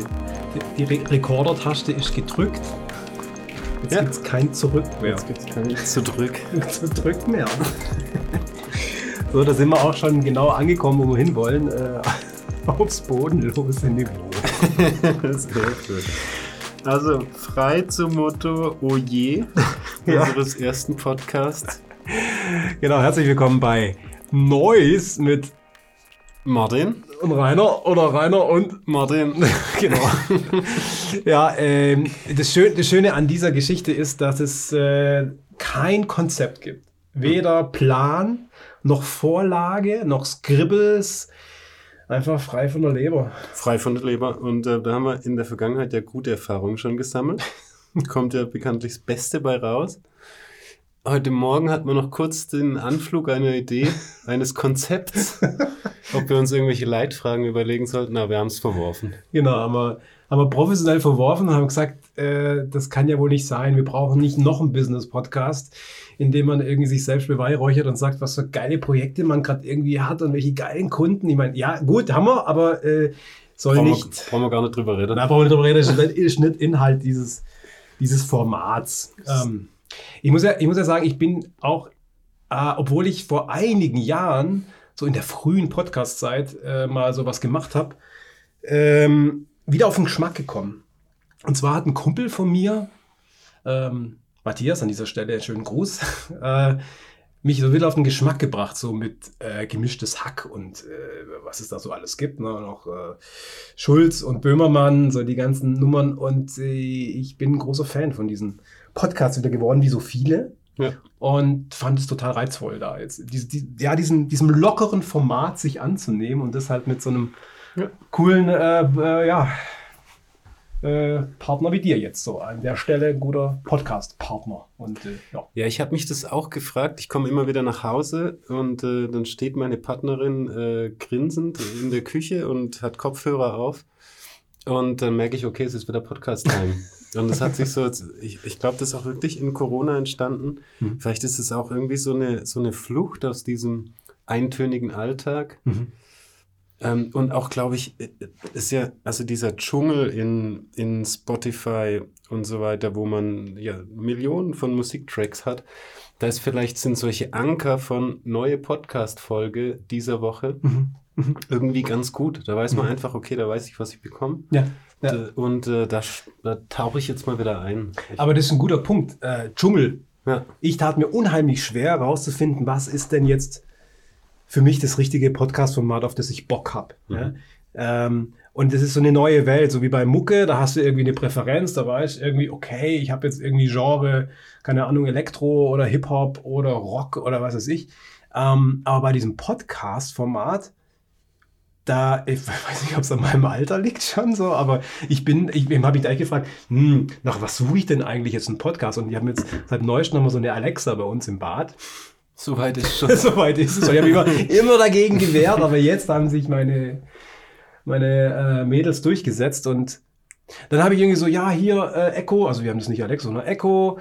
schön. Die, die Re Rekorder-Taste ist gedrückt. Jetzt Ja. gibt es kein Zurück mehr. Jetzt gibt es kein Zurück. Zurück mehr. so, da sind wir auch schon genau angekommen, wo wir hinwollen. Äh, aufs bodenlose Niveau. Sehr gut. Also frei zum Motto Oje Ja. unseres ersten Podcasts. Genau, herzlich willkommen bei Neues mit Martin. Und Rainer oder Rainer und Martin. genau. ja, ähm, das, Schön, das Schöne an dieser Geschichte ist, dass es äh, kein Konzept gibt. Weder Plan, noch Vorlage, noch Scribbles. Einfach frei von der Leber. Frei von der Leber. Und äh, da haben wir in der Vergangenheit ja gute Erfahrungen schon gesammelt. Kommt ja bekanntlich das Beste bei raus. Heute Morgen hatten wir noch kurz den Anflug einer Idee, eines Konzepts, ob wir uns irgendwelche Leitfragen überlegen sollten, aber wir haben es verworfen. Genau, haben wir, haben wir professionell verworfen und haben gesagt, äh, das kann ja wohl nicht sein. Wir brauchen nicht noch einen Business-Podcast, in dem man irgendwie sich selbst beweihräuchert und sagt, was für geile Projekte man gerade irgendwie hat und welche geilen Kunden. Ich meine, ja, gut, haben wir, aber äh, soll Brauchen wir, nicht. brauchen wir gar nicht drüber reden. Da brauchen wir nicht drüber reden, das ist nicht- ist nicht Inhalt dieses, dieses Formats. Ähm, ich, muss ja, ich muss ja sagen, ich bin auch, äh, obwohl ich vor einigen Jahren, so in der frühen Podcast-Zeit, äh, mal sowas gemacht habe, ähm, wieder auf den Geschmack gekommen. Und zwar hat ein Kumpel von mir, ähm, Matthias, an dieser Stelle einen schönen Gruß, äh, mich so wieder auf den Geschmack gebracht, so mit äh, gemischtes Hack und äh, was es da so alles gibt. Ne? Noch äh, Schulz und Böhmermann, so die ganzen Nummern. Und äh, ich bin ein großer Fan von diesen Podcasts wieder geworden, wie so viele. Ja. Und fand es total reizvoll, da jetzt die, die, ja, diesen, diesem lockeren Format sich anzunehmen und das halt mit so einem Ja. coolen äh, äh, ja, äh, Partner wie dir jetzt so. An der Stelle ein guter Podcast-Partner. Und äh, ja. Ja, ich habe mich das auch gefragt. Ich komme immer wieder nach Hause und äh, dann steht meine Partnerin äh, grinsend in der Küche und hat Kopfhörer auf. Und dann merke ich, okay, es ist wieder Podcast-Time. und es hat sich so, ich, ich glaube, das ist auch wirklich in Corona entstanden. Mhm. Vielleicht ist es auch irgendwie so eine, so eine Flucht aus diesem eintönigen Alltag. Ähm, und auch, glaube ich, äh, ist ja, also dieser Dschungel in, in Spotify und so weiter, wo man ja Millionen von Musiktracks hat, da ist vielleicht sind solche Anker von neue Podcast-Folge dieser Woche irgendwie ganz gut. Da weiß man einfach, okay, da weiß ich, was ich bekomme. Ja. Ja. Äh, Und äh, da, da tauche ich jetzt mal wieder ein. Ich, Aber das ist ein guter Punkt. Äh, Dschungel. ja. Ich tat mir unheimlich schwer herauszufinden, was ist denn jetzt für mich das richtige Podcast-Format, auf das ich Bock habe. Ja? Ähm, und das ist so eine neue Welt, so wie bei Mucke, da hast du irgendwie eine Präferenz, da weißt du irgendwie, okay, ich habe jetzt irgendwie Genre, keine Ahnung, Elektro oder Hip-Hop oder Rock oder was weiß ich. Ähm, aber bei diesem Podcast-Format, da, ich weiß nicht, ob es an meinem Alter liegt schon so, aber ich bin, ich habe mich gleich gefragt, hm, nach was suche ich denn eigentlich jetzt einen Podcast? Und ich habe jetzt seit neuestem haben wir so eine Alexa bei uns im Bad. Soweit ist schon. Soweit ist es. Ich habe immer, immer dagegen gewehrt, aber jetzt haben sich meine, meine äh, Mädels durchgesetzt und dann habe ich irgendwie so, ja, hier, äh, Echo, also wir haben das nicht Alexa, sondern Echo,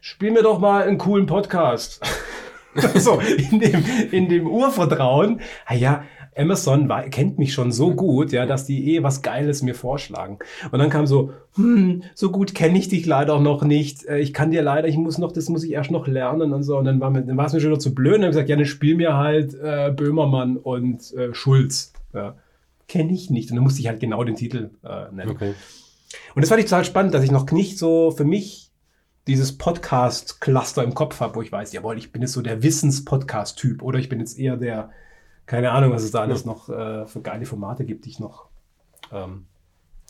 spiel mir doch mal einen coolen Podcast. so, in dem, in dem Urvertrauen, ah ja, Amazon war, kennt mich schon so gut, ja, dass die eh was Geiles mir vorschlagen. Und dann kam so, hm, so gut kenne ich dich leider noch nicht. Äh, Ich kann dir leider, ich muss noch, das muss ich erst noch lernen und so. Und dann war, mir, dann war es mir schon wieder zu blöd. Und dann habe ich gesagt, ja, dann spiel mir halt äh, Böhmermann und äh, Schulz. Ja. Kenne ich nicht. Und dann musste ich halt genau den Titel äh, nennen. Okay. Und das fand ich total spannend, dass ich noch nicht so für mich dieses Podcast-Cluster im Kopf habe, wo ich weiß, jawohl, ich bin jetzt so der Wissens-Podcast-Typ oder ich bin jetzt eher der, keine Ahnung, was es da alles noch äh, für geile Formate gibt, die ich noch ähm,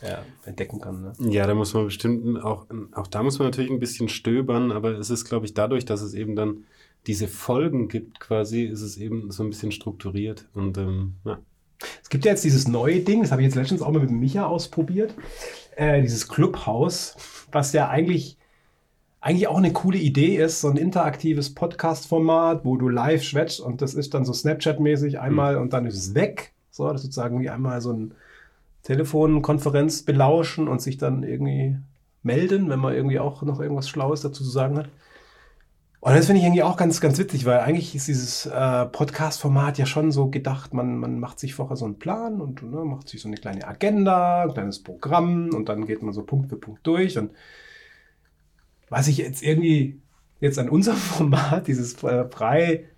ja, entdecken kann. Ne? Ja, da muss man bestimmt auch, auch da muss man natürlich ein bisschen stöbern, aber es ist, glaube ich, dadurch, dass es eben dann diese Folgen gibt, quasi, ist es eben so ein bisschen strukturiert. Und ähm, ja. Es gibt ja jetzt dieses neue Ding, das habe ich jetzt letztens auch mal mit Micha ausprobiert, äh, dieses Clubhouse, was ja eigentlich, eigentlich auch eine coole Idee ist, so ein interaktives Podcast-Format, wo du live schwätzt und das ist dann so Snapchat-mäßig einmal und dann ist es weg. So, das ist sozusagen wie einmal so ein Telefonkonferenz belauschen und sich dann irgendwie melden, wenn man irgendwie auch noch irgendwas Schlaues dazu zu sagen hat. Und das finde ich irgendwie auch ganz, ganz witzig, weil eigentlich ist dieses äh, Podcast-Format ja schon so gedacht, man, man macht sich vorher so einen Plan und ne, macht sich so eine kleine Agenda, ein kleines Programm und dann geht man so Punkt für Punkt durch. Und was ich jetzt irgendwie jetzt an unserem Format, dieses äh, frei,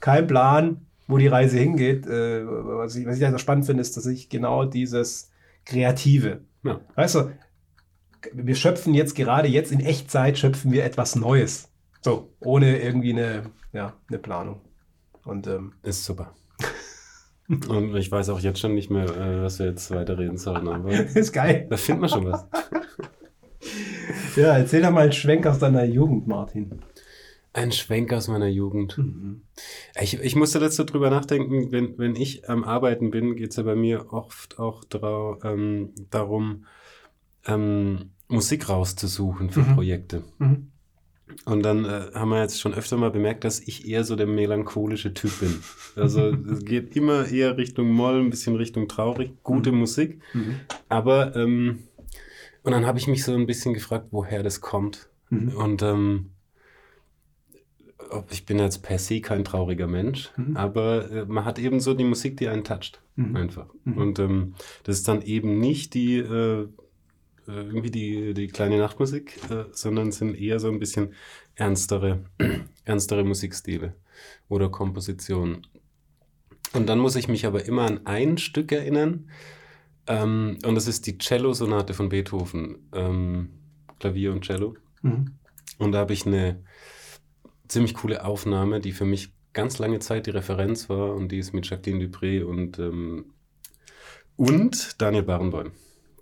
kein Plan, wo die Reise hingeht, äh, was, ich, was ich also spannend finde, ist, dass ich genau dieses Kreative, Ja. weißt du, wir schöpfen jetzt gerade jetzt in Echtzeit schöpfen wir etwas Neues. So, ohne irgendwie eine, ja, eine Planung. Und ähm, Ist super. Und ich weiß auch jetzt schon nicht mehr, äh, was wir jetzt weiterreden sollen, aber ist geil. da findet man schon was. Ja, erzähl doch mal einen Schwenk aus deiner Jugend, Martin. Ein Schwenk aus meiner Jugend. Ich, ich musste dazu drüber nachdenken, wenn, wenn ich am Arbeiten bin, geht es ja bei mir oft auch drau, ähm, darum, ähm, Musik rauszusuchen für Mhm. Projekte. Mhm. Und dann äh, haben wir jetzt schon öfter mal bemerkt, dass ich eher so der melancholische Typ bin. Also es geht immer eher Richtung Moll, ein bisschen Richtung traurig, gute Musik. Mhm. Aber, ähm, und dann habe ich mich so ein bisschen gefragt, woher das kommt. Mhm. Und ähm, ob- ich bin jetzt per se kein trauriger Mensch, Mhm. aber äh, man hat eben so die Musik, die einen toucht. Mhm. Einfach. Mhm. Und ähm, das ist dann eben nicht die äh, äh, irgendwie die, die kleine Nachtmusik, äh, sondern sind eher so ein bisschen ernstere, ernstere Musikstile oder Kompositionen. Und dann muss ich mich aber immer an ein Stück erinnern, ähm, und das ist die Cello-Sonate von Beethoven, ähm, Klavier und Cello. Mhm. Und da habe ich eine ziemlich coole Aufnahme, die für mich ganz lange Zeit die Referenz war und die ist mit Jacqueline Dupré und, ähm, und Daniel Barenboim.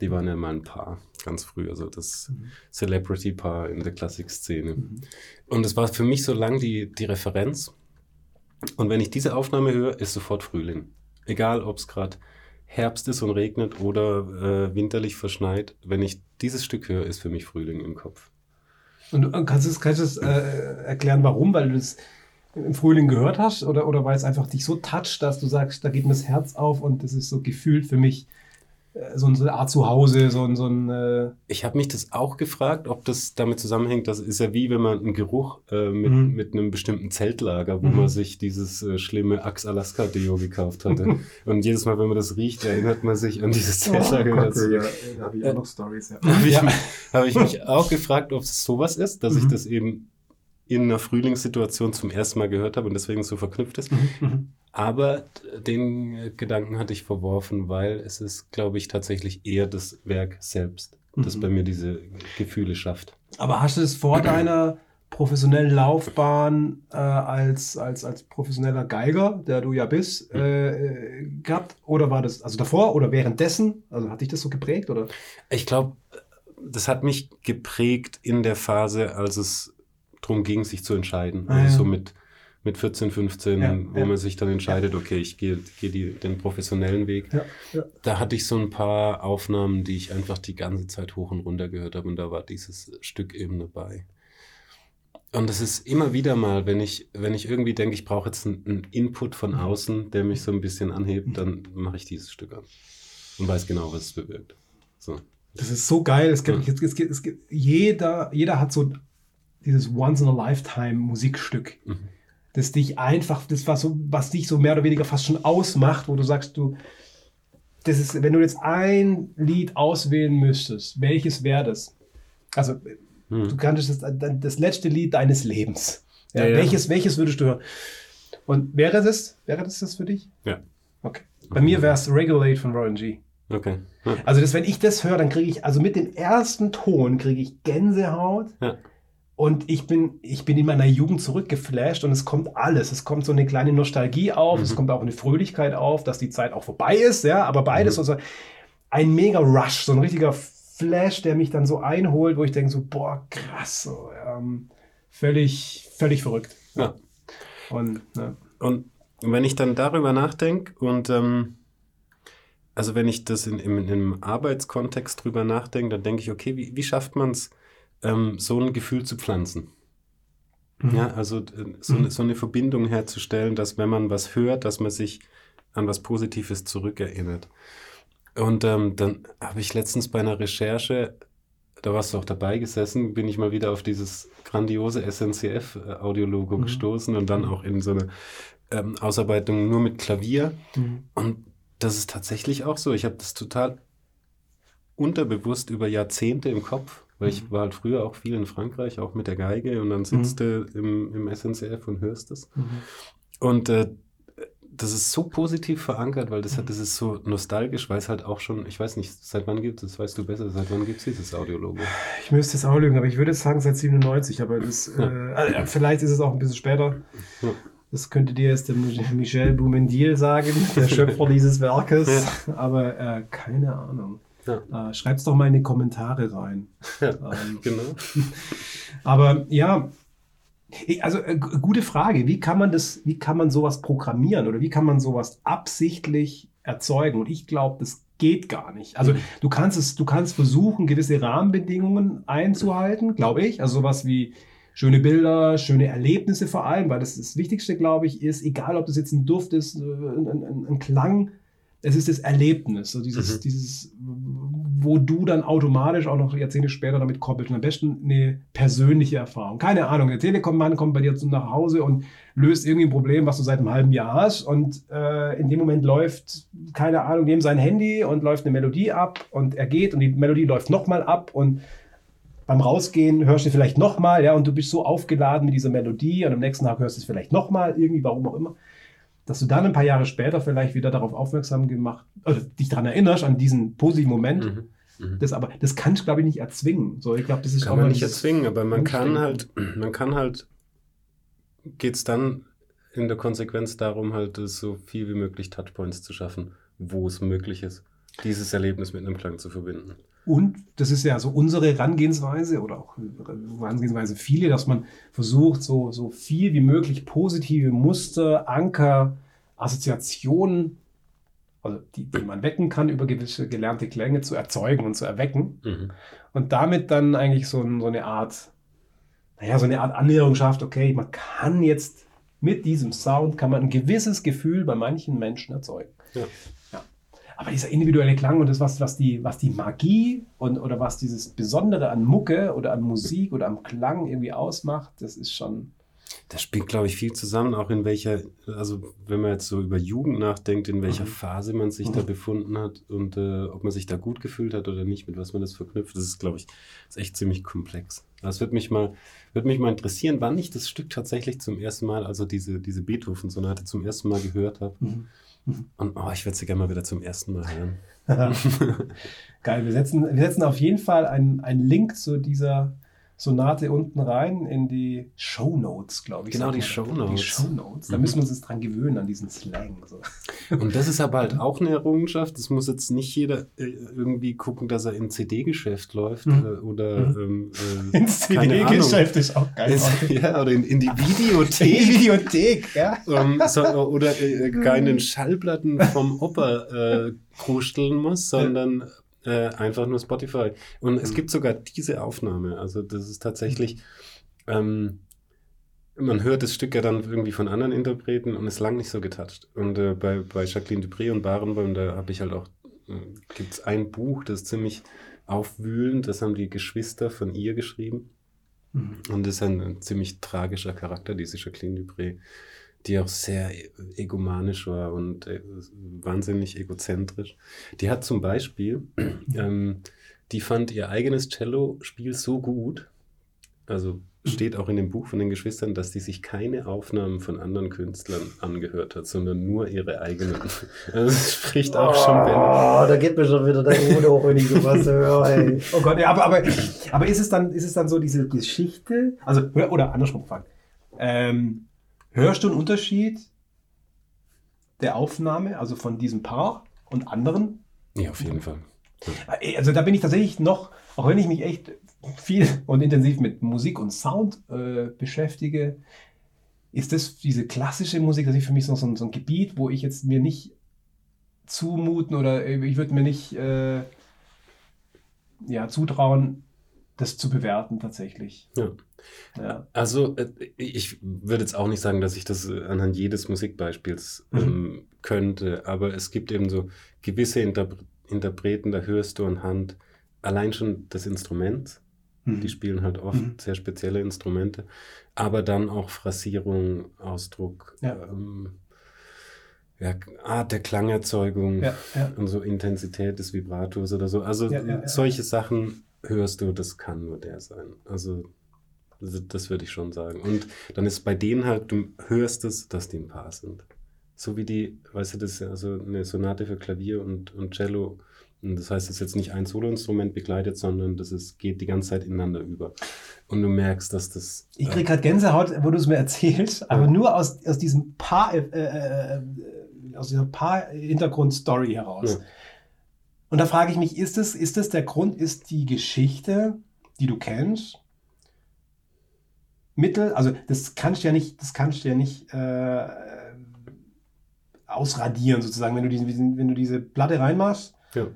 Die waren ja mal ein Paar, ganz früh, also das Mhm. Celebrity-Paar in der Klassikszene. Mhm. Und es war für mich so lang die, die Referenz. Und wenn ich diese Aufnahme höre, ist sofort Frühling. Egal, ob es gerade Herbst ist und regnet oder äh, winterlich verschneit. Wenn ich dieses Stück höre, ist für mich Frühling im Kopf. Und du kannst du es, kannst du es äh, erklären, warum? Weil du es im Frühling gehört hast oder, oder weil es einfach dich so toucht, dass du sagst, da geht mir das Herz auf und das ist so gefühlt für mich äh, so eine Art Zuhause, so ein, so ein äh, Ich habe mich das auch gefragt, ob das damit zusammenhängt. Das ist ja wie wenn man einen Geruch äh, mit, Mhm. mit einem bestimmten Zeltlager, wo Mhm. man sich dieses äh, schlimme Axe Alaska Deo gekauft hatte. Und jedes Mal, wenn man das riecht, erinnert man sich an dieses Zeltlager wieder zurück. da habe ich auch noch Stories. Ja. Habe ich, mich- hab ich mich auch gefragt, ob es sowas ist, dass ich Mhm. das eben in einer Frühlingssituation zum ersten Mal gehört habe und deswegen so verknüpft ist. Mhm. Aber den Gedanken hatte ich verworfen, weil es ist, glaube ich, tatsächlich eher das Werk selbst, das Mhm. bei mir diese Gefühle schafft. Aber hast du es vor deiner professionellen Laufbahn äh, als, als, als professioneller Geiger, der du ja bist, äh, äh, gehabt? Oder war das also davor oder währenddessen? Also hat dich das so geprägt? Oder? Ich glaube, das hat mich geprägt in der Phase, als es darum ging, sich zu entscheiden. Ah, also ja. so mit, mit 14, 15, Ja, wo ja. man sich dann entscheidet, okay, ich gehe die- den professionellen Weg. Ja. Da hatte ich so ein paar Aufnahmen, die ich einfach die ganze Zeit hoch und runter gehört habe und da war dieses Stück eben dabei. Und es ist immer wieder mal, wenn ich, wenn ich irgendwie denke, ich brauche jetzt einen, einen Input von Mhm. außen, der mich so ein bisschen anhebt, dann mache ich dieses Stück an und weiß genau, was es bewirkt. So. Das ist so geil. Es gibt, es gibt, es gibt, jeder, jeder hat so dieses Once-in-a-Lifetime-Musikstück, Mhm. Das dich einfach, das was, so, was dich so mehr oder weniger fast schon ausmacht, wo du sagst, du, das ist, wenn du jetzt ein Lied auswählen müsstest, welches wäre das? Also, du Mhm. kannst das, das letzte Lied deines Lebens. Ja, Ja, ja. Welches, welches würdest du hören? Und wäre das, wäre das das für dich? Ja. Okay. Bei mir wäre es Regulate von Rowan G. Okay. Also, das, wenn ich das höre, dann kriege ich, also mit dem ersten Ton kriege ich Gänsehaut. Ja. Und ich bin, ich bin in meiner Jugend zurückgeflasht und es kommt alles. Es kommt so eine kleine Nostalgie auf, es Mhm. kommt auch eine Fröhlichkeit auf, dass die Zeit auch vorbei ist, ja, aber beides, Mhm. also ein mega Rush, so ein richtiger Flash, der mich dann so einholt, wo ich denke so, boah, krass, so, ähm, völlig, völlig verrückt. Ja. Und, ja. Und wenn ich dann darüber nachdenke und ähm, also wenn ich das in, im, im Arbeitskontext drüber nachdenke, dann denke ich, okay, wie, wie schafft man es, ähm, so ein Gefühl zu pflanzen? Mhm. Ja, also äh, so, eine, so eine Verbindung herzustellen, dass wenn man was hört, dass man sich an was Positives zurückerinnert. Und ähm, dann habe ich letztens bei einer Recherche da warst du auch dabei gesessen, bin ich mal wieder auf dieses grandiose SNCF-Audiologo mhm. gestoßen und dann auch in so eine ähm, Ausarbeitung nur mit Klavier. Mhm. Und das ist tatsächlich auch so. Ich habe das total unterbewusst über Jahrzehnte im Kopf, weil ich mhm. war halt früher auch viel in Frankreich, auch mit der Geige und dann sitzt mhm. du im, im SNCF und hörst es. Mhm. Und äh, das ist so positiv verankert, weil das, hat, das ist so nostalgisch, weil es halt auch schon, ich weiß nicht, seit wann gibt es, das weißt du besser, seit wann gibt es dieses Audiologo? Ich müsste es auch lügen, aber ich würde sagen seit 97, aber das, ja. äh, vielleicht ist es auch ein bisschen später. Ja. Das könnte dir jetzt der Michel Boumendil sagen, der Schöpfer dieses Werkes, ja. aber äh, keine Ahnung. Ja. Äh, Schreibt es doch mal in die Kommentare rein. Ja, ähm, genau. Aber ja, also äh, gute Frage. Wie kann man das, wie kann man sowas programmieren oder wie kann man sowas absichtlich erzeugen? Und ich glaube, das geht gar nicht. Also mhm. du kannst es, du kannst versuchen, gewisse Rahmenbedingungen einzuhalten, glaube ich. Also sowas wie schöne Bilder, schöne Erlebnisse vor allem, weil das das Wichtigste, glaube ich, ist, egal ob das jetzt ein Duft ist, äh, ein, ein, ein Klang, es ist das Erlebnis, so dieses, mhm. dieses, wo du dann automatisch auch noch Jahrzehnte später damit koppelst. Und am besten eine persönliche Erfahrung. Keine Ahnung, der Telekom-Mann kommt bei dir nach Hause und löst irgendwie ein Problem, was du seit einem halben Jahr hast. Und äh, in dem Moment läuft, keine Ahnung, neben sein Handy und läuft eine Melodie ab und er geht und die Melodie läuft nochmal ab und beim Rausgehen hörst du vielleicht nochmal, ja, und du bist so aufgeladen mit dieser Melodie und am nächsten Tag hörst du es vielleicht nochmal, irgendwie, warum auch immer dass du dann ein paar Jahre später vielleicht wieder darauf aufmerksam gemacht, also dich daran erinnerst, an diesen positiven Moment. Mhm. Mhm. Das aber, das kannst du, glaube ich, nicht erzwingen. So, ich glaube, das ist kann man nicht erzwingen, aber man kann halt, man kann halt, geht es dann in der Konsequenz darum, halt so viel wie möglich Touchpoints zu schaffen, wo es möglich ist, dieses Erlebnis mit einem Klang zu verbinden. Und das ist ja so unsere Herangehensweise oder auch Herangehensweise viele, dass man versucht, so, so viel wie möglich positive Muster, Anker, Assoziationen, also die, die man wecken kann, über gewisse gelernte Klänge zu erzeugen und zu erwecken. Mhm. Und damit dann eigentlich so, so eine Art, naja, so eine Art Annäherung schafft, okay, man kann jetzt mit diesem Sound, kann man ein gewisses Gefühl bei manchen Menschen erzeugen. Ja. Aber dieser individuelle Klang und das, was, was, die, was die Magie und, oder was dieses Besondere an Mucke oder an Musik oder am Klang irgendwie ausmacht, das ist schon. Das spielt, glaube ich, viel zusammen, auch in welcher, also wenn man jetzt so über Jugend nachdenkt, in welcher mhm. Phase man sich mhm. da befunden hat und äh, ob man sich da gut gefühlt hat oder nicht, mit was man das verknüpft, das ist, glaube ich, ist echt ziemlich komplex. Das würde mich mal, würde mich mal interessieren, wann ich das Stück tatsächlich zum ersten Mal, also diese, diese Beethoven-Sonate zum ersten Mal gehört habe. Mhm. Und oh, ich würde sie gerne mal wieder zum ersten Mal hören. Geil, wir setzen, wir setzen auf jeden Fall einen, einen Link zu dieser Sonate unten rein in die Show Notes, glaube ich. Genau, die Show Notes. Die Show Notes. Da mhm. müssen wir uns jetzt dran gewöhnen, an diesen Slang. So. Und das ist aber halt auch eine Errungenschaft. Das muss jetzt nicht jeder äh, irgendwie gucken, dass er in CD-Geschäft läuft mhm. Äh, oder mhm. ähm, äh, ins CD-Geschäft ist auch geil. Ist, ja, oder in, in die Videothek. In die Videothek, ja. Um, so, oder äh, keinen Schallplatten vom Opa äh, krusteln muss, sondern äh, einfach nur Spotify. Und mhm. es gibt sogar diese Aufnahme. Also das ist tatsächlich, ähm, man hört das Stück ja dann irgendwie von anderen Interpreten und ist lang nicht so getoucht. Und äh, bei, bei Jacqueline Dupré und Barenboim, da habe ich halt auch, äh, gibt es ein Buch, das ist ziemlich aufwühlend, das haben die Geschwister von ihr geschrieben. Mhm. Und das ist ein, ein, ziemlich tragischer Charakter, diese Jacqueline Dupré die auch sehr egomanisch war und äh, wahnsinnig egozentrisch. Die hat zum Beispiel, ähm, die fand ihr eigenes Cello-Spiel so gut, also steht auch in dem Buch von den Geschwistern, dass die sich keine Aufnahmen von anderen Künstlern angehört hat, sondern nur ihre eigenen. Also das spricht auch oh, schon Bände. da geht mir schon wieder der Mut hoch, wenn ich sowas höre. Oh Gott, ja, aber, aber, aber ist, es dann, ist es dann so diese Geschichte, also, oder andersrum gefragt, ähm, Hörst du einen Unterschied der Aufnahme, also von diesem Paar und anderen? Ja, auf jeden Fall. Also da bin ich tatsächlich noch, auch wenn ich mich echt viel und intensiv mit Musik und Sound äh, beschäftige, ist das diese klassische Musik, das ist für mich so, so, so, ein Gebiet, wo ich jetzt mir nicht zumuten oder ich würde mir nicht äh, ja, zutrauen, das zu bewerten tatsächlich. Ja. ja. Also äh, ich würde jetzt auch nicht sagen, dass ich das äh, anhand jedes Musikbeispiels mhm. ähm, könnte, aber es gibt eben so gewisse Interpre Interpreten, da hörst du anhand allein schon das Instrument. Mhm. Die spielen halt oft Mhm. sehr spezielle Instrumente, aber dann auch Phrasierung, Ausdruck, Ja. ähm, ja, Art der Klangerzeugung Ja, und so Intensität des Vibrators oder so. Also solche Sachen hörst du, das kann nur der sein. Also das, würde ich schon sagen. Und dann ist bei denen halt, du hörst es, dass die ein Paar sind. So wie die, weißt du, das ist ja also eine Sonate für Klavier und, und Cello. Und das heißt, es ist jetzt nicht ein Soloinstrument begleitet, sondern das ist, geht die ganze Zeit ineinander über. Und du merkst, dass das. Ich krieg gerade Gänsehaut, wo du es mir erzählst, aber Ja. nur aus, aus diesem Paar, äh, äh, äh, aus dieser Paar-Hintergrund-Story heraus. Ja. Und da frage ich mich, ist es, ist es der Grund, ist die Geschichte, die du kennst, Mittel, also das kannst du ja nicht, das kannst du ja nicht äh, ausradieren sozusagen, wenn du, diese, wenn du diese Platte reinmachst, ja.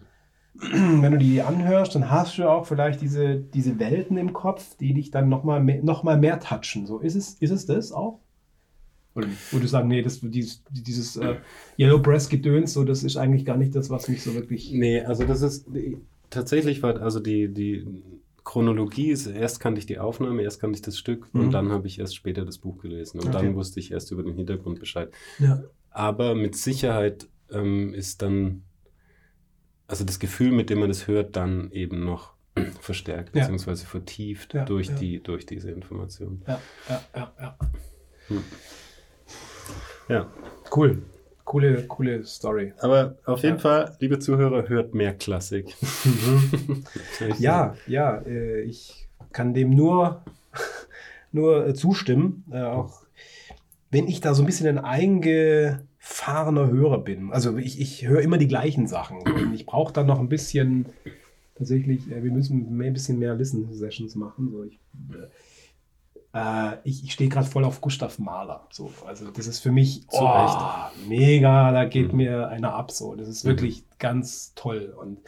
wenn du die anhörst, dann hast du auch vielleicht diese, diese Welten im Kopf, die dich dann nochmal mehr, noch mal mehr touchen. So, ist es, ist es das auch? Oder? Würdest du sagen, nee, das, dieses, dieses äh, Yellow Breast Gedöns, so, das ist eigentlich gar nicht das, was mich so wirklich. Nee, also das ist tatsächlich war also die, die Chronologie ist, erst kannte ich die Aufnahme, erst kannte ich das Stück Mhm. und dann habe ich erst später das Buch gelesen und Okay. dann wusste ich erst über den Hintergrund Bescheid. Ja. Aber mit Sicherheit ähm, ist dann, also das Gefühl, mit dem man das hört, dann eben noch verstärkt Ja. beziehungsweise vertieft Ja, durch. Die, durch diese Information. Ja, ja, ja, ja. Ja, Cool. Coole, coole Story. aber auf jeden Ja. Fall, liebe Zuhörer, hört mehr Klassik. Ja, ja, äh, ich kann dem nur, nur äh, zustimmen. Äh, auch wenn ich da so ein bisschen ein eingefahrener Hörer bin. Also ich, ich höre immer die gleichen Sachen. Und ich brauche dann noch ein bisschen, tatsächlich, äh, wir müssen mehr, ein bisschen mehr Listen-Sessions machen. So, ich äh, ich, ich stehe gerade voll auf Gustav Mahler. So. Also das ist für mich oh, mega, da geht Mhm. mir einer ab. So. Das ist Mhm. wirklich ganz toll. Und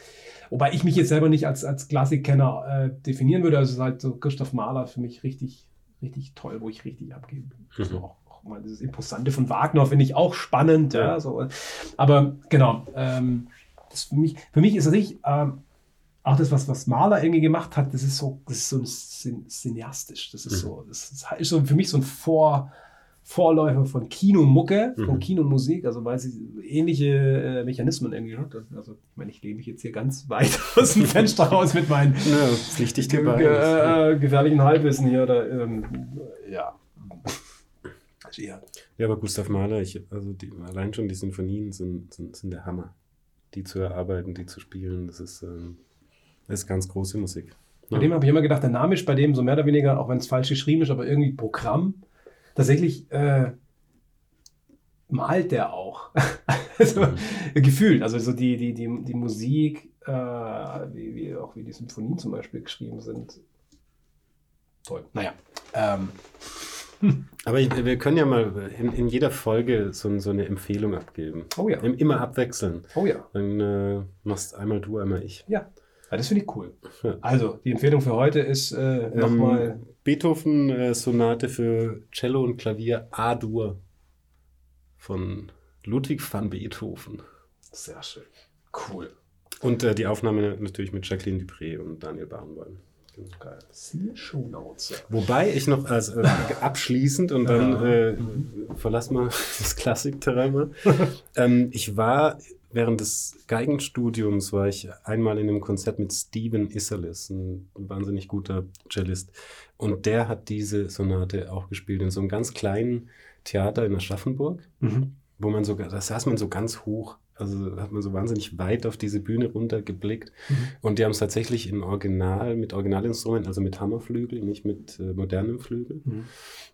wobei ich mich jetzt selber nicht als, als Klassikkenner äh, definieren würde. Also es ist halt so Gustav Mahler für mich richtig, richtig toll, wo ich richtig abgebe. Mhm. So, auch, auch mal dieses Imposante von Wagner finde ich auch spannend. Ja. Ja. so. Aber genau, ähm, für, mich, für mich ist das nicht. Ähm, auch das, was, was Mahler irgendwie gemacht hat, das ist so, das ist so cineastisch. Das ist Mhm. so, das ist, ist so für mich so ein Vor, Vorläufer von Kinomucke, von Mhm. Kinomusik, also weil sie ähnliche äh, Mechanismen irgendwie hat. Also, ich meine, ich lehne mich jetzt hier ganz weit aus dem Fenster raus mit meinen Ja, pflichtig ge äh, gefährlichen Halbwissen hier. Da, ähm, ja. Eher. Ja, aber Gustav Mahler, ich, also die, allein schon die Sinfonien sind, sind, sind der Hammer. Die zu erarbeiten, die zu spielen, das ist, ähm, das ist ganz große Musik. Bei dem habe ich immer gedacht, der Name ist bei dem so mehr oder weniger, auch wenn es falsch geschrieben ist, aber irgendwie Programm. Tatsächlich äh, malt der auch. also, gefühlt. Also so die, die, die, die Musik, äh, wie, wie auch wie die Symphonien zum Beispiel geschrieben sind. Toll. Naja. Ähm, Aber ich, wir können ja mal in, in jeder Folge so, so eine Empfehlung abgeben. oh ja. Im- Immer abwechseln. Oh ja. Dann äh, machst einmal du, einmal ich. Ja. Ja das finde ich cool. Also, die Empfehlung für heute ist äh, nochmal. Ähm, Beethoven-Sonate für Cello und Klavier A-Dur von Ludwig van Beethoven. Sehr schön. Cool. Und äh, die Aufnahme natürlich mit Jacqueline Dupré und Daniel Barenboim. Geil. Siehe Show Notes. Wobei ich noch als äh, abschließend und dann äh, verlass mal das Klassikterrain mal. ähm, ich war während des Geigenstudiums war ich einmal in einem Konzert mit Steven Isserlis, ein wahnsinnig guter Cellist. Und der hat diese Sonate auch gespielt in so einem ganz kleinen Theater in Aschaffenburg, Mhm. wo man sogar, da saß man so ganz hoch. Also hat man so wahnsinnig weit auf diese Bühne runtergeblickt. Mhm. Und die haben es tatsächlich im Original, mit Originalinstrument, also mit Hammerflügel, nicht mit äh, modernem Flügel. Mhm.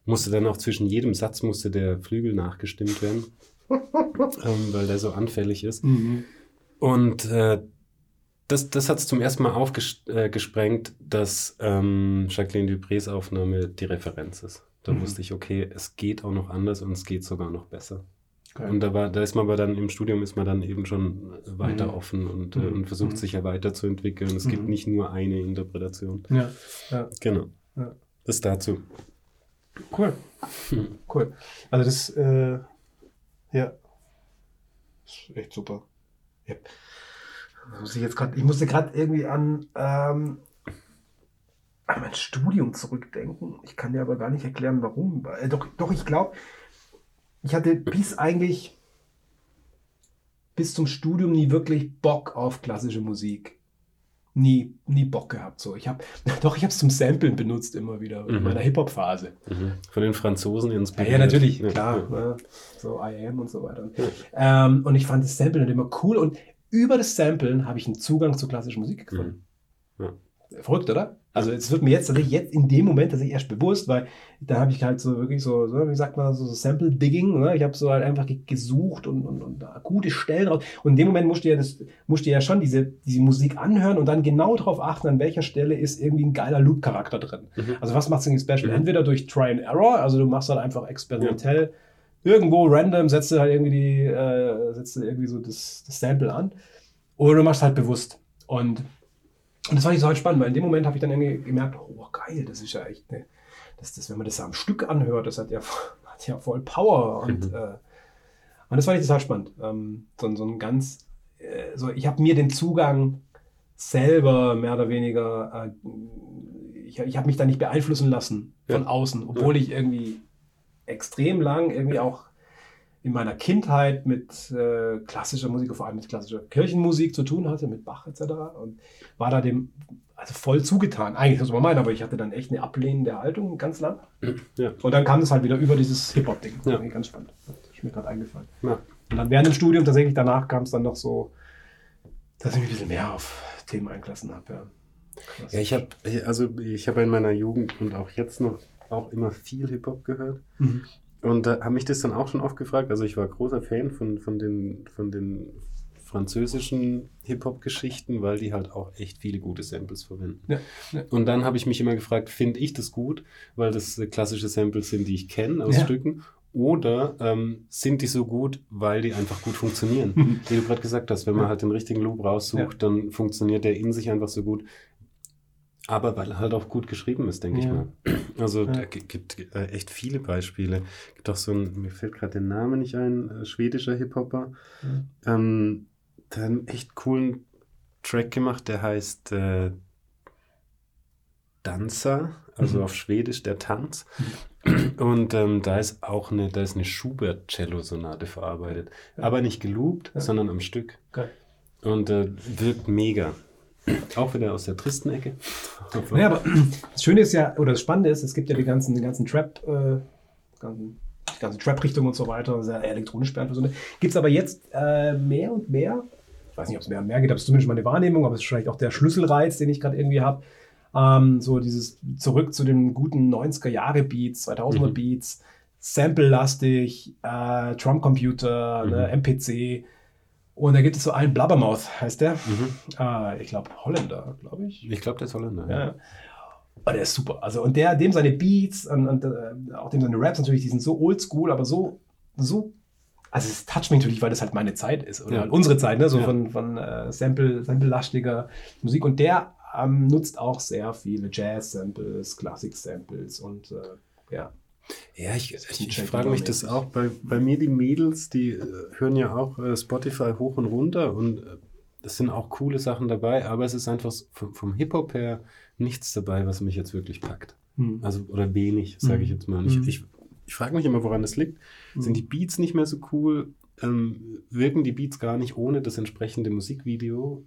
Musste dann auch zwischen jedem Satz musste der Flügel nachgestimmt werden, ähm, weil der so anfällig ist. Mhm. Und äh, das, das hat es zum ersten Mal aufgesprengt, dass ähm, Jacqueline Duprés Aufnahme die Referenz ist. Da Mhm. wusste ich, okay, es geht auch noch anders und es geht sogar noch besser. Geil. Und da war, da ist man aber dann im Studium ist man dann eben schon weiter Mhm. offen und, äh, Mhm. und versucht Mhm. sich ja weiterzuentwickeln. Es gibt Mhm. nicht nur eine Interpretation. Ja, ja, Genau. Ja. Das dazu. cool. Hm. Cool. Also das, äh, ja, ist echt super. Ja. muss ich jetzt gerade, ich musste gerade irgendwie an, ähm, an mein Studium zurückdenken. Ich kann dir aber gar nicht erklären, warum. Äh, doch, doch, ich glaube, ich hatte bis eigentlich bis zum Studium nie wirklich Bock auf klassische Musik. Nie, nie Bock gehabt. So. Ich habe, doch, ich habe es zum Samplen benutzt immer wieder in Mhm. meiner Hip-Hop-Phase. Mhm. Von den Franzosen Ja, inspiriert. ja, natürlich, Ja. klar. Ne? So I am und so weiter. Ja. Ähm, und ich fand das Samplen dann immer cool und über das Samplen habe ich einen Zugang zu klassischer Musik gefunden. Mhm. Ja. Verrückt, oder? Also es wird mir jetzt tatsächlich jetzt in dem Moment tatsächlich erst bewusst, weil da habe ich halt so wirklich so, so wie sagt man, so, so Sample-Digging. Ne? Ich habe so halt einfach ge- gesucht und, und, und gute Stellen raus. Und in dem Moment musst du ja, das, musst du ja schon diese, diese Musik anhören und dann genau darauf achten, an welcher Stelle ist irgendwie ein geiler Loop-Charakter drin. Mhm. Also was macht es denn special? Mhm. Entweder durch Try and Error, also du machst halt einfach experimentell irgendwo random, setzt du halt irgendwie die, äh, setzt du irgendwie so das, das Sample an. Oder du machst halt bewusst. Und, und das fand ich so halt spannend, weil in dem Moment habe ich dann irgendwie gemerkt, oh geil, das ist ja echt eine, das, das, wenn man das am Stück anhört, das hat ja, hat ja voll Power. Und, Mhm. äh, und das fand ich total spannend. Ähm, so, so ein ganz, äh, so, ich habe mir den Zugang selber mehr oder weniger, äh, ich, ich habe mich da nicht beeinflussen lassen von Ja. außen, obwohl ich irgendwie extrem lang irgendwie auch in meiner Kindheit mit äh, klassischer Musik, vor allem mit klassischer Kirchenmusik zu tun hatte, mit Bach etc. Und war da dem also voll zugetan. Eigentlich muss man meinen, aber ich hatte dann echt eine ablehnende Haltung ganz lang. Ja. Und dann kam das halt wieder über dieses Hip-Hop-Ding. Ja. Ganz spannend. Das ist mir gerade eingefallen. Ja. Und dann während dem Studium tatsächlich danach kam es dann noch so, dass ich mich ein bisschen mehr auf Themen eingelassen habe. Ja. Krass. Ja, ich habe also ich habe in meiner Jugend und auch jetzt noch auch immer viel Hip-Hop gehört. Mhm. Und da habe mich das dann auch schon oft gefragt. Also ich war großer Fan von, von, den, von den französischen Hip-Hop-Geschichten, weil die halt auch echt viele gute Samples verwenden. Ja, ja. Und dann habe ich mich immer gefragt, finde ich das gut, weil das äh, klassische Samples sind, die ich kenne aus Ja. Stücken, oder ähm, sind die so gut, weil die einfach gut funktionieren? Wie du gerade gesagt hast, wenn man halt den richtigen Loop raussucht, dann funktioniert der in sich einfach so gut. Aber weil er halt auch gut geschrieben ist, denke ich Ja. mal. Also Ja. gibt äh, echt viele Beispiele. Gibt auch so ein, mir fällt gerade der Name nicht ein, äh, schwedischer Hip-Hopper. Ähm, der hat einen echt coolen Track gemacht, der heißt äh, Danza, also Mhm. auf Schwedisch der Tanz. Und ähm, da ist auch eine, da ist eine Schubert-Cello-Sonate verarbeitet. Ja. Aber nicht geloopt, Ja. sondern am Stück. Geil. Und äh, wirkt mega. Auch wieder aus der tristen Ecke. Naja, aber das Schöne ist ja, oder das Spannende ist, es gibt ja die ganzen, die ganzen Trap, äh, ganzen, die ganze Trap-Richtung und so weiter, sehr elektronisch beeinflusst. Gibt es aber jetzt äh, mehr und mehr, ich weiß nicht, ob es mehr und mehr geht, aber es ist zumindest meine Wahrnehmung, aber es ist vielleicht auch der Schlüsselreiz, den ich gerade irgendwie habe. Ähm, so dieses zurück zu den guten 90er-Jahre-Beats, 2000er-Beats, Sample-lastig, äh, Trump-Computer, ne, MPC. Und da gibt es so einen Blabbermouth, heißt der. Mhm. Äh, ich glaube, Holländer, glaube ich. Ich glaube, der ist Holländer. Ja. Aber der ist super. Also, und der, dem seine Beats und, und äh, auch dem seine Raps natürlich, die sind so oldschool, aber so, so. Also es toucht mich natürlich, weil das halt meine Zeit ist oder Ja. halt unsere Zeit, ne? So Ja. von, von äh, Sample, Sample-lastiger Musik. Und der ähm, nutzt auch sehr viele Jazz-Samples, Klassik-Samples und äh, ja. Ja, ich, Das ich, ich frage mich das auch. Bei, bei mir, die Mädels, die äh, hören ja auch äh, Spotify hoch und runter und äh, es sind auch coole Sachen dabei, aber es ist einfach vom, vom Hip-Hop her nichts dabei, was mich jetzt wirklich packt. Hm. Also, oder wenig, sage ich Mhm. jetzt mal. Ich, Mhm. ich, ich frage mich immer, woran das liegt. Sind die Beats nicht mehr so cool? Ähm, wirken die Beats gar nicht ohne das entsprechende Musikvideo?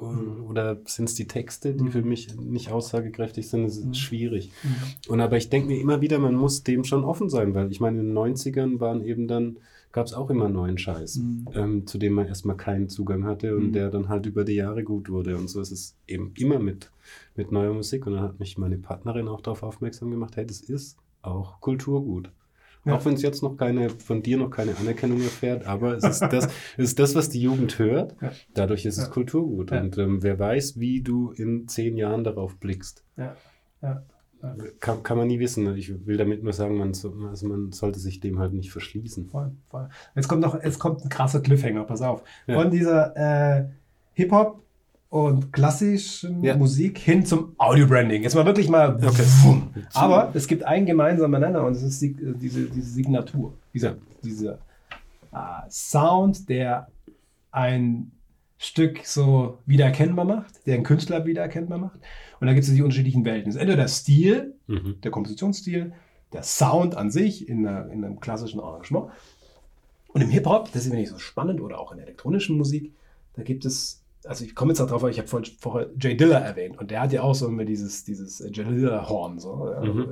O- Mhm. Oder sind es die Texte, die Mhm. für mich nicht aussagekräftig sind? Das ist Mhm. schwierig. Und aber ich denke mir immer wieder, man muss dem schon offen sein, weil ich meine, in den 90ern waren eben dann, gab es auch immer neuen Scheiß, Mhm. ähm, zu dem man erstmal keinen Zugang hatte und Mhm. der dann halt über die Jahre gut wurde. Und so ist es eben immer mit, mit neuer Musik. Und dann hat mich meine Partnerin auch darauf aufmerksam gemacht, hey, das ist auch Kulturgut. Ja. Auch wenn es jetzt noch keine, von dir noch keine Anerkennung erfährt, aber es ist das, es ist das was die Jugend hört. Ja. Dadurch ist es. Kulturgut. Und ähm, wer weiß, wie du in zehn Jahren darauf blickst. Ja. Ja. Ja. Kann, kann man nie wissen. Ich will damit nur sagen, man, so, also man sollte sich dem halt nicht verschließen. Voll, voll. Jetzt kommt noch, jetzt kommt ein krasser Cliffhanger, pass auf. Ja. Von dieser äh, Hip-Hop und klassischen Ja. Musik hin zum Audio-Branding. Jetzt mal wirklich mal. Okay. wumm. Aber es gibt einen gemeinsamen Nenner und das ist die, diese, diese Signatur. Dieser, dieser äh, Sound, der ein Stück so wiedererkennbar macht, der einen Künstler wiedererkennbar macht. Und da gibt es die unterschiedlichen Welten. Das ist entweder der Stil, Mhm. der Kompositionsstil, der Sound an sich in, einer, in einem klassischen Arrangement. Und im Hip-Hop, das ist mir nicht so spannend, oder auch in der elektronischen Musik, da gibt es, also ich komme jetzt darauf, weil ich habe vorhin vorher Jay Diller erwähnt und der hat ja auch so immer dieses, dieses äh, Jay Diller-Horn, so, ja, Mhm.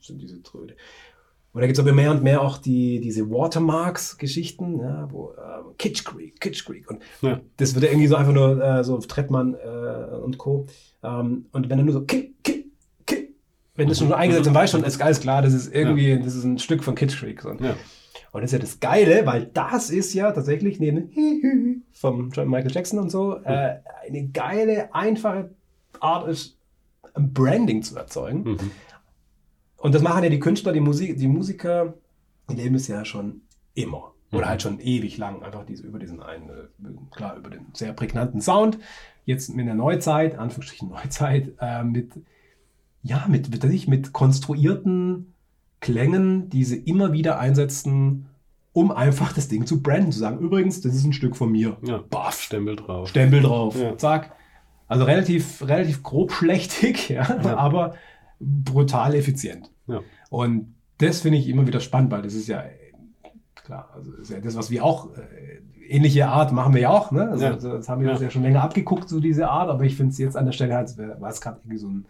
diese, diese Tröde. Und da gibt es aber mehr und mehr auch die, diese Watermarks-Geschichten, ja, wo äh, Kitsch Creek, Kitsch Creek. Und Ja. das wird ja irgendwie so einfach nur äh, so Trettmann äh, und Co. Ähm, und wenn er nur so Kill, Kill, Kill, wenn das schon eingesetzt ist, dann weiß schon, ist alles klar, das ist irgendwie, das ist ein Stück von Kitsch Creek. So. Und das ist ja das Geile, weil das ist ja tatsächlich neben vom John Michael Jackson und so äh, eine geile, einfache Art ist, ein Branding zu erzeugen. Mhm. Und das machen ja die Künstler, die Musik, die Musiker, die leben es ja schon immer. Oder Mhm. halt schon ewig lang, einfach diese, über diesen einen, äh, klar, über den sehr prägnanten Sound. Jetzt mit der Neuzeit, Anführungsstrichen Neuzeit, äh, mit, ja, mit, mit, mit, mit konstruierten Klängen, die sie immer wieder einsetzen, um einfach das Ding zu branden, zu sagen, übrigens, das ist ein Stück von mir. Ja. Baff, Stempel drauf. Stempel drauf, Ja. zack. Also relativ, relativ grobschlächtig, ja, Ja. aber brutal effizient. Ja. Und das finde ich immer wieder spannend, weil das ist ja äh, klar, also ist ja das, was wir auch, äh, ähnliche Art machen wir ja auch, ne? Also, Ja. das haben wir Ja. uns ja schon länger abgeguckt, so diese Art, aber ich finde es jetzt an der Stelle halt, war es gerade irgendwie so ein,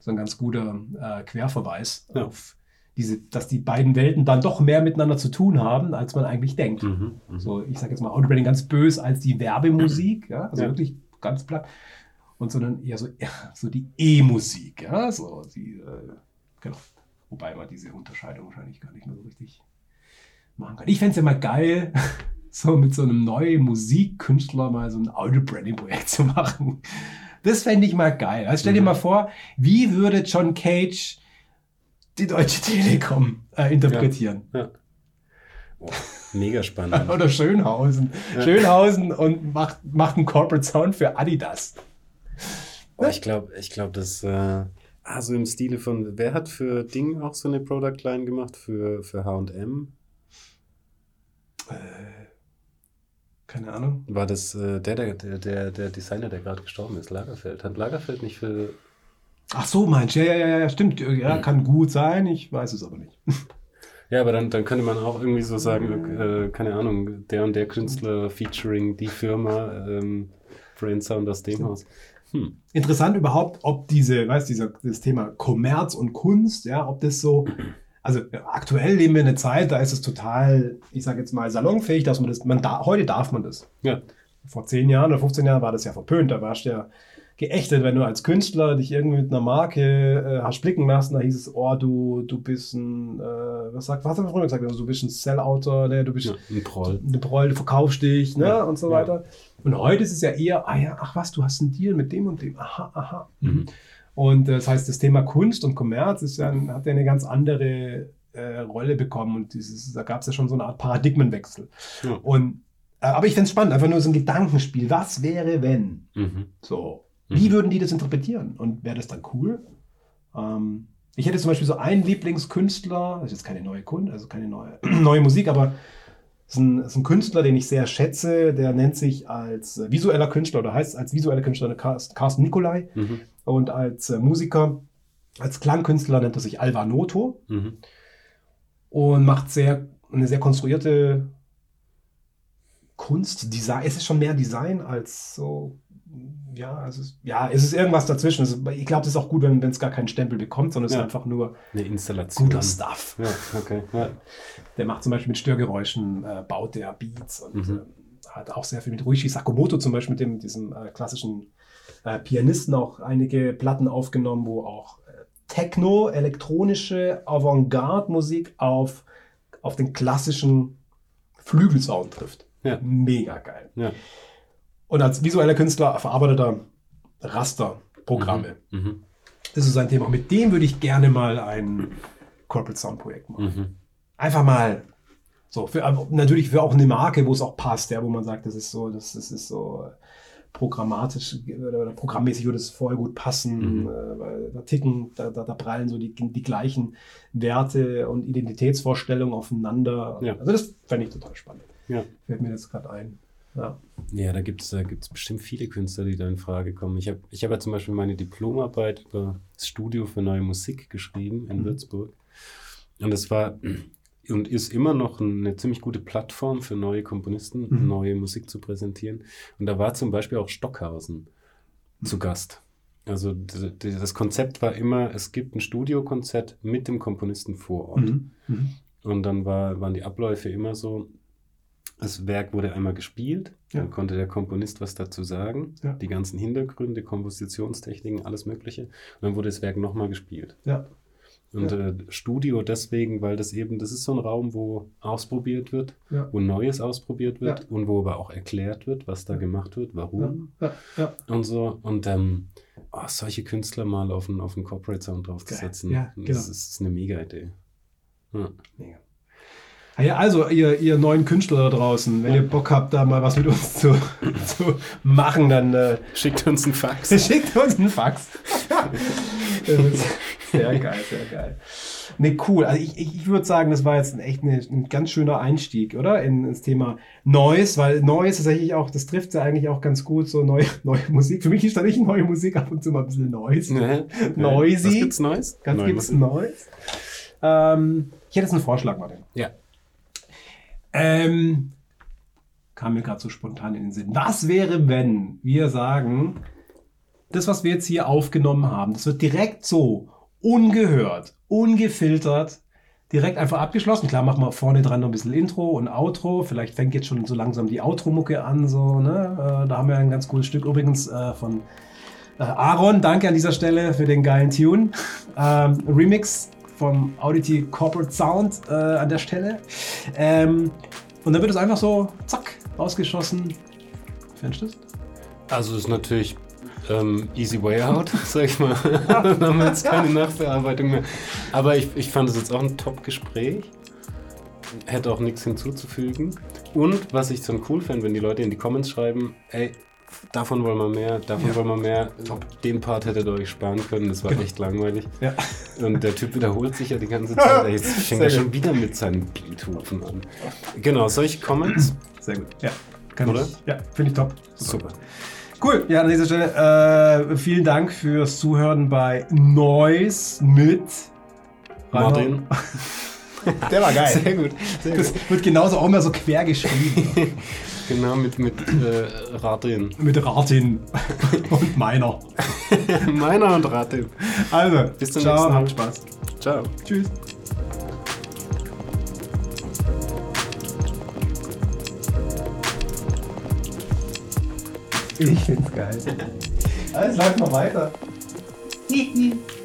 so ein ganz guter äh, Querverweis auf diese, dass die beiden Welten dann doch mehr miteinander zu tun haben, als man eigentlich denkt. Mhm. Mhm. So, ich sage jetzt mal Autobranding ganz bös als die Werbemusik, ja, also Ja. wirklich ganz platt. Und sondern eher so, ja, so die E-Musik, ja, so die, äh, genau. Wobei man diese Unterscheidung wahrscheinlich gar nicht mehr so richtig machen kann. Ich fände es ja mal geil, so mit so einem neuen Musikkünstler mal so ein Auto-Branding-Projekt zu machen. Das fände ich mal geil. Also stell dir Mhm. mal vor, wie würde John Cage die Deutsche Telekom äh, interpretieren? Boah, mega spannend. Oder Schönhausen. Ja. Schönhausen und macht, macht einen Corporate Sound für Adidas. Boah, ich glaube, ich glaube, das. Äh, ah, so im Stile von. Wer hat für Ding auch so eine Product Line gemacht? Für, für HM? Äh, keine Ahnung. War das äh, der, der, der, der Designer, der gerade gestorben ist? Lagerfeld. Hat Lagerfeld nicht für. Ach so, meinst du? Ja, ja, ja, stimmt. Ja, kann gut sein. Ich weiß es aber nicht. Ja, aber dann, dann könnte man auch irgendwie so sagen, äh, keine Ahnung, der und der Künstler featuring die Firma, ähm, Brain Sound aus dem Haus. Hm. Interessant überhaupt, ob diese, weißt du, dieser, das Thema Kommerz und Kunst, ja, ob das so, also aktuell leben wir in einer Zeit, da ist es total, ich sage jetzt mal, salonfähig, dass man das, man da, heute darf man das. Ja. Vor 10 Jahren oder 15 Jahren war das ja verpönt, da warst du ja geächtet, wenn du als Künstler dich irgendwie mit einer Marke äh, hast blicken lassen, da hieß es, oh, du, du bist ein, äh, was sagt, was haben wir früher gesagt, also, du bist ein Sellouter, ne, du bist ja ein Proll. eine Proll, du verkaufst dich, ne, Ja, und so ja. weiter. Und heute ist es ja eher, ah ja, ach was, du hast einen Deal mit dem und dem, aha, aha. Mhm. Und äh, das heißt, das Thema Kunst und Kommerz ist ja, hat ja eine ganz andere äh, Rolle bekommen und dieses, da gab es ja schon so eine Art Paradigmenwechsel. Ja. Und, äh, aber ich finde es spannend, einfach nur so ein Gedankenspiel. Was wäre, wenn? Mhm. So, wie Mhm. würden die das interpretieren? Und wäre das dann cool? Ähm, ich hätte zum Beispiel so einen Lieblingskünstler, das ist jetzt keine neue Kunst, also keine neue, neue Musik, aber es ist, ein, ist ein Künstler, den ich sehr schätze, der nennt sich als äh, visueller Künstler oder heißt als visueller Künstler Carsten Nikolai Mhm. und als äh, Musiker, als Klangkünstler nennt er sich Alva Noto Mhm. und macht sehr, eine sehr konstruierte Kunst, Design. Es ist schon mehr Design als so, ja, es ist, ja, es ist irgendwas dazwischen. Ist, ich glaube, es ist auch gut, wenn es gar keinen Stempel bekommt, sondern es Ja. ist einfach nur Eine Installation. guter Stuff. Ja, okay. Ja. Der macht zum Beispiel mit Störgeräuschen, äh, baut der Beats und Mhm. äh, hat auch sehr viel mit Ruichi Sakamoto zum Beispiel, mit dem, diesem äh, klassischen äh, Pianisten auch einige Platten aufgenommen, wo auch äh, Techno, elektronische Avantgarde-Musik auf, auf den klassischen Flügelsound trifft. Mega geil. Und als visueller Künstler verarbeitet er Rasterprogramme. Mhm. Das ist sein Thema. Und mit dem würde ich gerne mal ein Corporate Sound Projekt machen. Mhm. Einfach mal so, für, natürlich für auch eine Marke, wo es auch passt, ja, wo man sagt, das ist so, das, das ist so äh, programmatisch oder oder programmmäßig würde es voll gut passen, Mhm. äh, weil da ticken, da, da, da prallen so die, die gleichen Werte und Identitätsvorstellungen aufeinander. Ja. Also das fände ich total spannend. Ja. Fällt mir jetzt gerade ein. Ja. Ja, da gibt es da gibt's bestimmt viele Künstler, die da in Frage kommen. Ich habe ich hab ja zum Beispiel meine Diplomarbeit über das Studio für neue Musik geschrieben in Mhm. Würzburg. Und es war und ist immer noch eine ziemlich gute Plattform für neue Komponisten, Mhm. neue Musik zu präsentieren. Und da war zum Beispiel auch Stockhausen zu Gast. Also das Konzept war immer, es gibt ein Studiokonzert mit dem Komponisten vor Ort. Mhm. Mhm. Und dann war, waren die Abläufe immer so, das Werk wurde einmal gespielt, Ja. dann konnte der Komponist was dazu sagen, Ja. die ganzen Hintergründe, Kompositionstechniken, alles Mögliche. Und dann wurde das Werk nochmal gespielt. Ja. Und Ja. äh, Studio deswegen, weil das eben, das ist so ein Raum, wo ausprobiert wird, Ja. wo Neues ausprobiert wird Ja. und wo aber auch erklärt wird, was da gemacht wird, warum und so. Und ähm, oh, solche Künstler mal auf einen, auf einen Corporate Sound draufzusetzen, Ja, das, genau. ist, das ist eine Mega-Idee. Ja. Mega. Ja, also ihr, ihr neuen Künstler da draußen, wenn ihr Bock habt, da mal was mit uns zu, zu machen, dann äh, Schickt uns einen Fax. schickt uns einen Fax. Sehr geil, sehr geil. Ne, cool. Also ich, ich, würde sagen, das war jetzt ein, echt eine, ein ganz schöner Einstieg, oder? In, ins Thema Neues, weil Neues eigentlich auch, das trifft ja eigentlich auch ganz gut, so neue, neue Musik. Für mich ist da nicht neue Musik ab und zu mal ein bisschen Neues. Ne? Noisy. Was gibt's Neues? Ganz Neu gibt's. Neues. Ähm, ich hätte jetzt einen Vorschlag, Martin. Ja. Ähm, kam mir gerade so spontan in den Sinn. Was wäre, wenn wir sagen, das, was wir jetzt hier aufgenommen haben, das wird direkt so ungehört, ungefiltert, direkt einfach abgeschlossen. Klar, machen wir vorne dran noch ein bisschen Intro und Outro. Vielleicht fängt jetzt schon so langsam die Outro-Mucke an. So, ne? äh, da haben wir ein ganz cooles Stück übrigens äh, von äh, Aaron. Danke an dieser Stelle für den geilen Tune. Ähm, Remix vom Audity Corporate Sound äh, an der Stelle. Ähm, und dann wird es einfach so, zack, rausgeschossen. Findest? Also ist natürlich ähm, easy way out, sag ich mal. Dann haben wir jetzt keine Nachbearbeitung mehr. Aber ich, ich fand es jetzt auch ein Top-Gespräch. Hätte auch nichts hinzuzufügen. Und was ich dann cool fände, wenn die Leute in die Comments schreiben, ey, davon wollen wir mehr, davon Ja. wollen wir mehr. Top. Den Part hättet ihr euch sparen können, das war Genau. echt langweilig. Ja. Und der Typ wiederholt sich ja die ganze Zeit. Ey, Jetzt fängt er schon wieder mit seinen Beethoven an. Genau, solche Comments. Sehr gut. Ja. Kann Oder? Ich, ja, finde ich top. Super. Cool. Ja, an dieser Stelle äh, vielen Dank fürs Zuhören bei Noise mit Martin. Der war geil. Sehr gut. Sehr Das wird genauso auch immer so quer geschrieben. Genau, mit, mit äh, Ratin. mit Ratin und meiner. Meiner und Ratin. Also, Bis zum ciao, nächsten Mal. habt Spaß. Ciao. Tschüss. Ich find's geil. Alles läuft noch weiter.